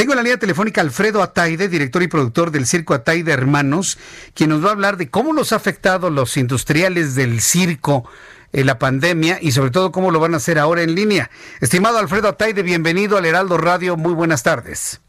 Tengo en la línea telefónica Alfredo Ataide, director y productor del Circo Ataide Hermanos, quien nos va a hablar de cómo los ha afectado los industriales del circo en la pandemia y sobre todo cómo lo van a hacer ahora en línea. Estimado Alfredo Ataide, bienvenido al Heraldo Radio, muy buenas tardes.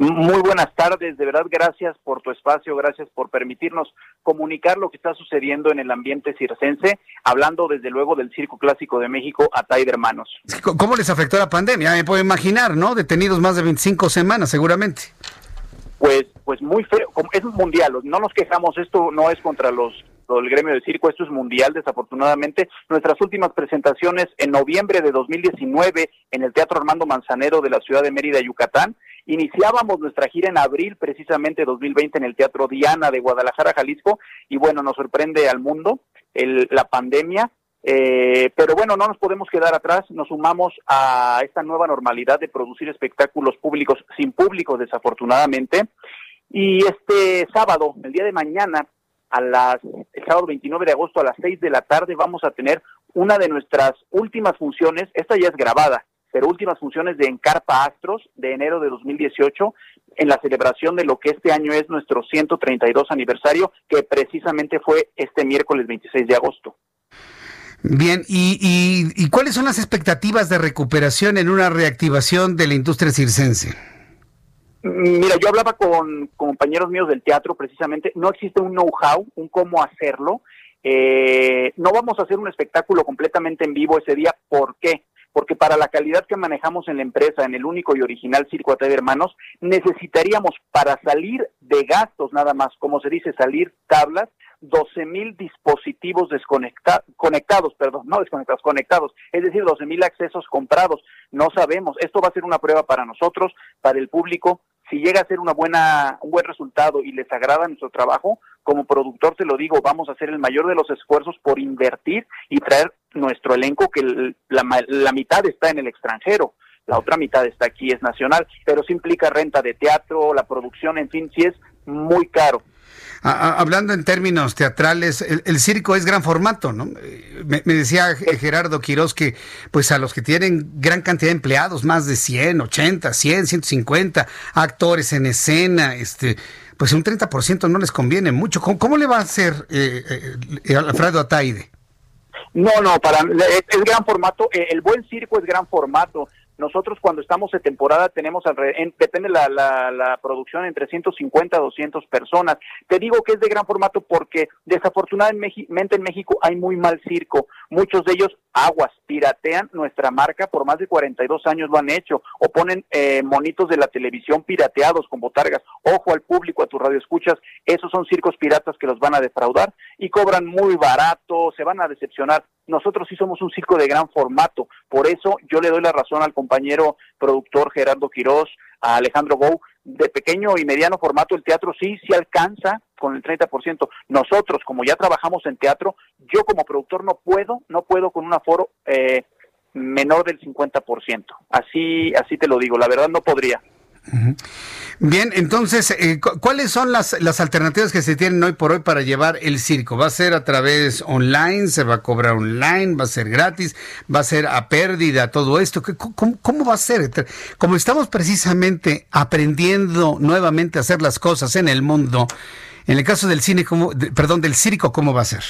Muy buenas tardes, de verdad gracias por tu espacio, gracias por permitirnos comunicar lo que está sucediendo en el ambiente circense, hablando desde luego del Circo Clásico de México, Ataide Hermanos. ¿Cómo les afectó la pandemia? Me puedo imaginar, ¿no? Detenidos más de 25 semanas seguramente. Pues, pues muy feo, es mundial, no nos quejamos, esto no es contra los el gremio de circo, esto es mundial desafortunadamente. Nuestras últimas presentaciones en noviembre de 2019 en el Teatro Armando Manzanero de la ciudad de Mérida, Yucatán, Iniciábamos nuestra gira en abril, precisamente 2020, en el Teatro Diana de Guadalajara, Jalisco, y bueno, nos sorprende al mundo la pandemia, eh, pero bueno, no nos podemos quedar atrás, nos sumamos a esta nueva normalidad de producir espectáculos públicos sin público, desafortunadamente, y este sábado, el día de mañana, a las, el sábado 29 de agosto a las 6 de la tarde, vamos a tener una de nuestras últimas funciones, esta ya es grabada, pero últimas funciones de Encarpa Astros de enero de 2018 en la celebración de lo que este año es nuestro 132 aniversario, que precisamente fue este miércoles 26 de agosto. Bien, ¿y, y, cuáles son las expectativas de recuperación en una reactivación de la industria circense? Mira, yo hablaba con, compañeros míos del teatro precisamente, no existe un know-how, un cómo hacerlo. Eh, no vamos a hacer un espectáculo completamente en vivo ese día, ¿por qué? Porque para la calidad que manejamos en la empresa, en el único y original Circo de Hermanos, necesitaríamos para salir de gastos nada más, como se dice, salir tablas, 12 mil dispositivos conectados, perdón, no desconectados, conectados, es decir, 12 mil accesos comprados. No sabemos, esto va a ser una prueba para nosotros, para el público. Si llega a ser una buena, un buen resultado y les agrada nuestro trabajo, como productor te lo digo, vamos a hacer el mayor de los esfuerzos por invertir y traer nuestro elenco, que la, la mitad está en el extranjero la otra mitad está aquí, es nacional, pero sí implica renta de teatro, la producción, en fin, sí es muy caro hablando en términos teatrales, el, circo es gran formato, ¿no? Me, decía Gerardo Quiroz que, pues a los que tienen gran cantidad de empleados, más de 100, 80, 100, 150 actores en escena, este, pues un 30% no les conviene mucho. ¿Cómo, le va a hacer eh, eh, Alfredo Ataide? No, no, para es gran formato. Eh, el buen circo es gran formato. Nosotros cuando estamos de temporada tenemos, depende la, la, la, producción, entre 150 a 200 personas. Te digo que es de gran formato porque desafortunadamente en México hay muy mal circo. Muchos de ellos aguas, piratean nuestra marca, por más de 42 años lo han hecho, o ponen eh, monitos de la televisión pirateados con botargas. Ojo al público, a tu radio escuchas, esos son circos piratas que los van a defraudar y cobran muy barato, se van a decepcionar. Nosotros sí somos un circo de gran formato, por eso yo le doy la razón al compañero productor Gerardo Quirós, a Alejandro Gou, de pequeño y mediano formato el teatro sí, sí alcanza con el 30%. Nosotros, como ya trabajamos en teatro, yo como productor no puedo, no puedo con un aforo eh, menor del 50%. Así, así te lo digo, la verdad no podría. Bien, entonces, eh, ¿cuáles son las, las alternativas que se tienen hoy por hoy para llevar el circo? ¿Va a ser a través online? ¿Se va a cobrar online? ¿Va a ser gratis? ¿Va a ser a pérdida todo esto? ¿Cómo, cómo va a ser? Como estamos precisamente aprendiendo nuevamente a hacer las cosas en el mundo, en el caso del cine, ¿cómo, perdón, del circo, ¿cómo va a ser?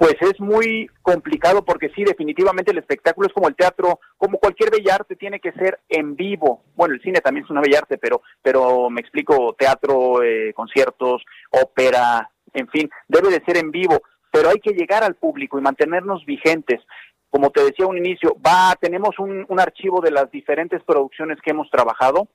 Pues es muy complicado porque sí, definitivamente el espectáculo es como el teatro, como cualquier bellarte tiene que ser en vivo. Bueno, el cine también es una bellarte, pero, pero me explico, teatro, eh, conciertos, ópera, en fin, debe de ser en vivo, pero hay que llegar al público y mantenernos vigentes. Como te decía un inicio, va, tenemos un, un archivo de las diferentes producciones que hemos trabajado,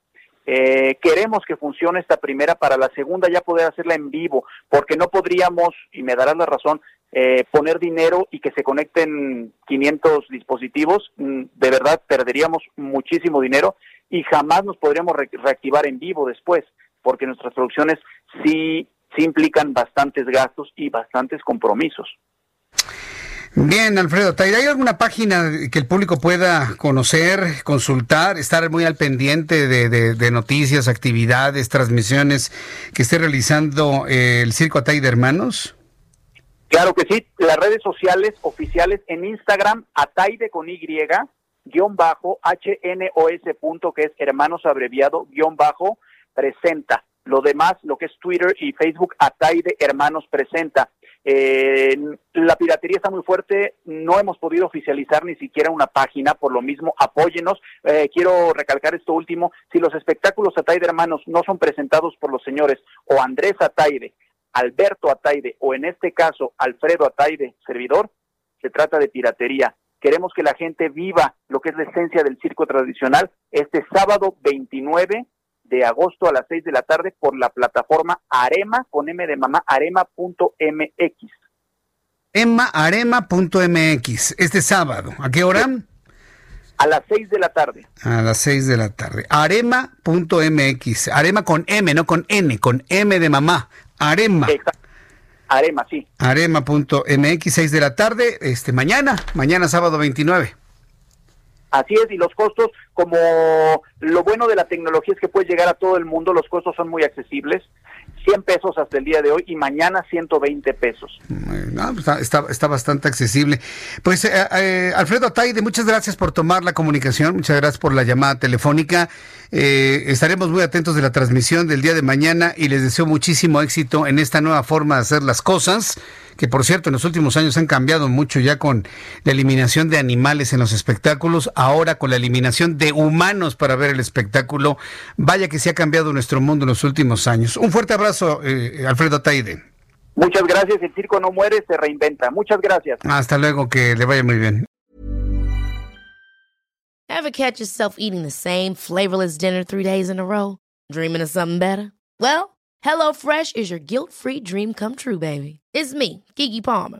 eh, queremos que funcione esta primera para la segunda ya poder hacerla en vivo, porque no podríamos, y me darás la razón, eh, poner dinero y que se conecten 500 dispositivos, mm, de verdad perderíamos muchísimo dinero y jamás nos podríamos reactivar en vivo después, porque nuestras producciones sí, sí implican bastantes gastos y bastantes compromisos. Bien, Alfredo, ¿hay alguna página que el público pueda conocer, consultar, estar muy al pendiente de, noticias, actividades, transmisiones que esté realizando eh, el Circo Atay de Hermanos? Claro que sí, las redes sociales oficiales en Instagram, Ataide con Y, guion bajo, HNOS punto, que es hermanos abreviado, guion bajo, presenta. Lo demás, lo que es Twitter y Facebook, Ataide Hermanos presenta. Eh, la piratería está muy fuerte, no hemos podido oficializar ni siquiera una página, por lo mismo apóyenos. Eh, quiero recalcar esto último, si los espectáculos Ataide Hermanos no son presentados por los señores o Andrés Ataide, Alberto Ataide o en este caso Alfredo Ataide, servidor, se trata de piratería. Queremos que la gente viva lo que es la esencia del circo tradicional este sábado 29 de agosto a las 6 de la tarde por la plataforma Arema con M de mamá, arema.mx. Arema.mx, este sábado. ¿A qué hora? A las 6 de la tarde. A las 6 de la tarde. Arema.mx. Arema con M, no con N, con M de mamá. Arema. Arema, sí. Arema.mx, 6 de la tarde, este mañana, mañana sábado 29. Así es, y los costos, como lo bueno de la tecnología es que puede llegar a todo el mundo, los costos son muy accesibles. 100 pesos hasta el día de hoy y mañana 120 pesos. Pues, está, está, bastante accesible. Pues eh, eh, Alfredo Taide, muchas gracias por tomar la comunicación, muchas gracias por la llamada telefónica. Eh, estaremos muy atentos de la transmisión del día de mañana y les deseo muchísimo éxito en esta nueva forma de hacer las cosas que por cierto en los últimos años han cambiado mucho ya con la eliminación de animales en los espectáculos, ahora con la eliminación de humanos para ver el espectáculo. Vaya que se ha cambiado nuestro mundo en los últimos años. Un fuerte abrazo, eh, Alfredo Taide. Muchas gracias, el circo no muere, se reinventa. Muchas gracias. Hasta luego, que le vaya muy bien. Ever catch yourself eating the same flavorless dinner three days in a row? Dreaming of something better? Well, HelloFresh is your guilt-free dream come true, baby. It's me, Kiki Palmer.